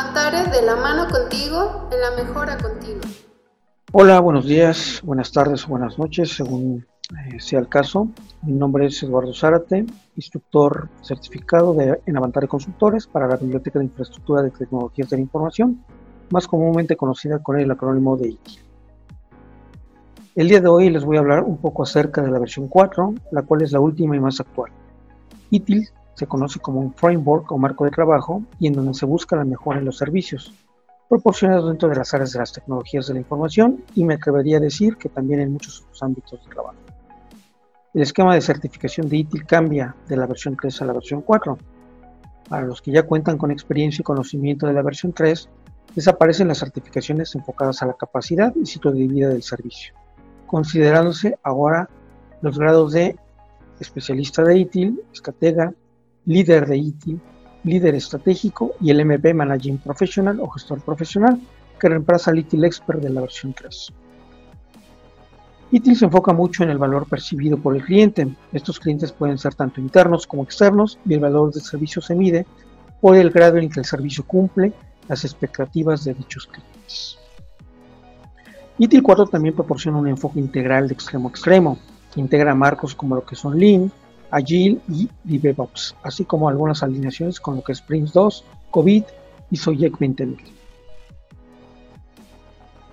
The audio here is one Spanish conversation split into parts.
De la mano contigo en la mejora continua. Hola, buenos días, buenas tardes o buenas noches, según eh, sea el caso. Mi nombre es Eduardo Zárate, instructor certificado de, en Avantare Consultores para la Biblioteca de Infraestructura de Tecnologías de la Información, más comúnmente conocida con el acrónimo de ITIL. El día de hoy les voy a hablar un poco acerca de la versión 4, la cual es la última y más actual. ITIL se conoce como un framework o marco de trabajo y en donde se busca la mejora en los servicios, proporcionados dentro de las áreas de las tecnologías de la información y me atrevería a decir que también en muchos otros ámbitos de trabajo. El esquema de certificación de ITIL cambia de la versión 3 a la versión 4. Para los que ya cuentan con experiencia y conocimiento de la versión 3, desaparecen las certificaciones enfocadas a la capacidad y ciclo de vida del servicio, considerándose ahora los grados de especialista de ITIL, estratega, líder de ITIL, líder estratégico y el MP Managing Professional o gestor profesional que reemplaza al ITIL Expert de la versión 3. ITIL se enfoca mucho en el valor percibido por el cliente. Estos clientes pueden ser tanto internos como externos y el valor del servicio se mide por el grado en que el servicio cumple las expectativas de dichos clientes. ITIL 4 también proporciona un enfoque integral de extremo a extremo, integra marcos como lo que son Lean, Agile y DevOps, así como algunas alineaciones con lo que es Prince 2, COVID y Soyek 20000.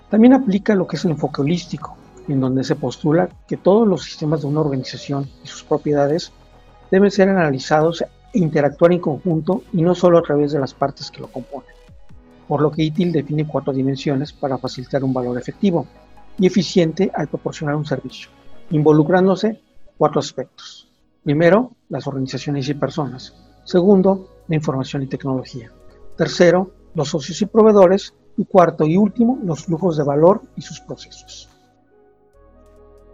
También aplica lo que es el enfoque holístico, en donde se postula que todos los sistemas de una organización y sus propiedades deben ser analizados e interactuar en conjunto y no solo a través de las partes que lo componen, por lo que ITIL define cuatro dimensiones para facilitar un valor efectivo y eficiente al proporcionar un servicio, involucrándose cuatro aspectos Primero, las organizaciones y personas. Segundo, la información y tecnología. Tercero, los socios y proveedores. Y cuarto y último, los flujos de valor y sus procesos.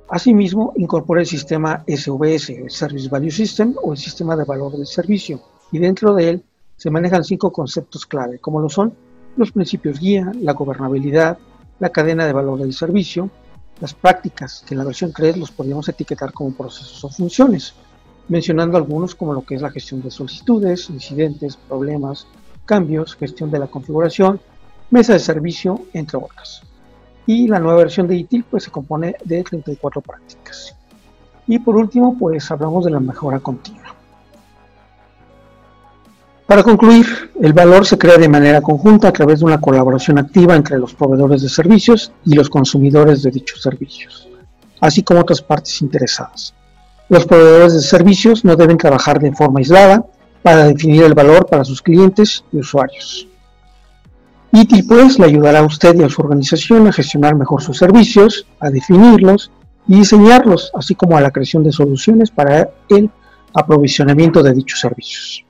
Asimismo, incorpora el sistema SVS, el Service Value System o el sistema de valor del servicio, y dentro de él se manejan cinco conceptos clave, como lo son los principios guía, la gobernabilidad, la cadena de valor del servicio, las prácticas, que en la versión 3 los podríamos etiquetar como procesos o funciones, mencionando algunos como lo que es la gestión de solicitudes, incidentes, problemas, cambios, gestión de la configuración, mesa de servicio, entre otras. Y la nueva versión de ITIL pues se compone de 34 prácticas. Y por último pues hablamos de la mejora continua. Para concluir, el valor se crea de manera conjunta a través de una colaboración activa entre los proveedores de servicios y los consumidores de dichos servicios, así como otras partes interesadas. Los proveedores de servicios no deben trabajar de forma aislada para definir el valor para sus clientes y usuarios. ITIL pues le ayudará a usted y a su organización a gestionar mejor sus servicios, a definirlos y diseñarlos, así como a la creación de soluciones para el aprovisionamiento de dichos servicios.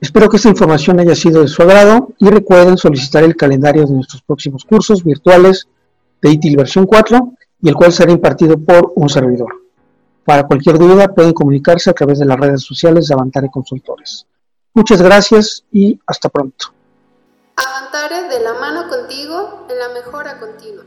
Espero que esta información haya sido de su agrado y recuerden solicitar el calendario de nuestros próximos cursos virtuales de ITIL versión 4 y el cual será impartido por un servidor. Para cualquier duda pueden comunicarse a través de las redes sociales de Avantare Consultores. Muchas gracias y hasta pronto. Avantare de la mano contigo en la mejora continua.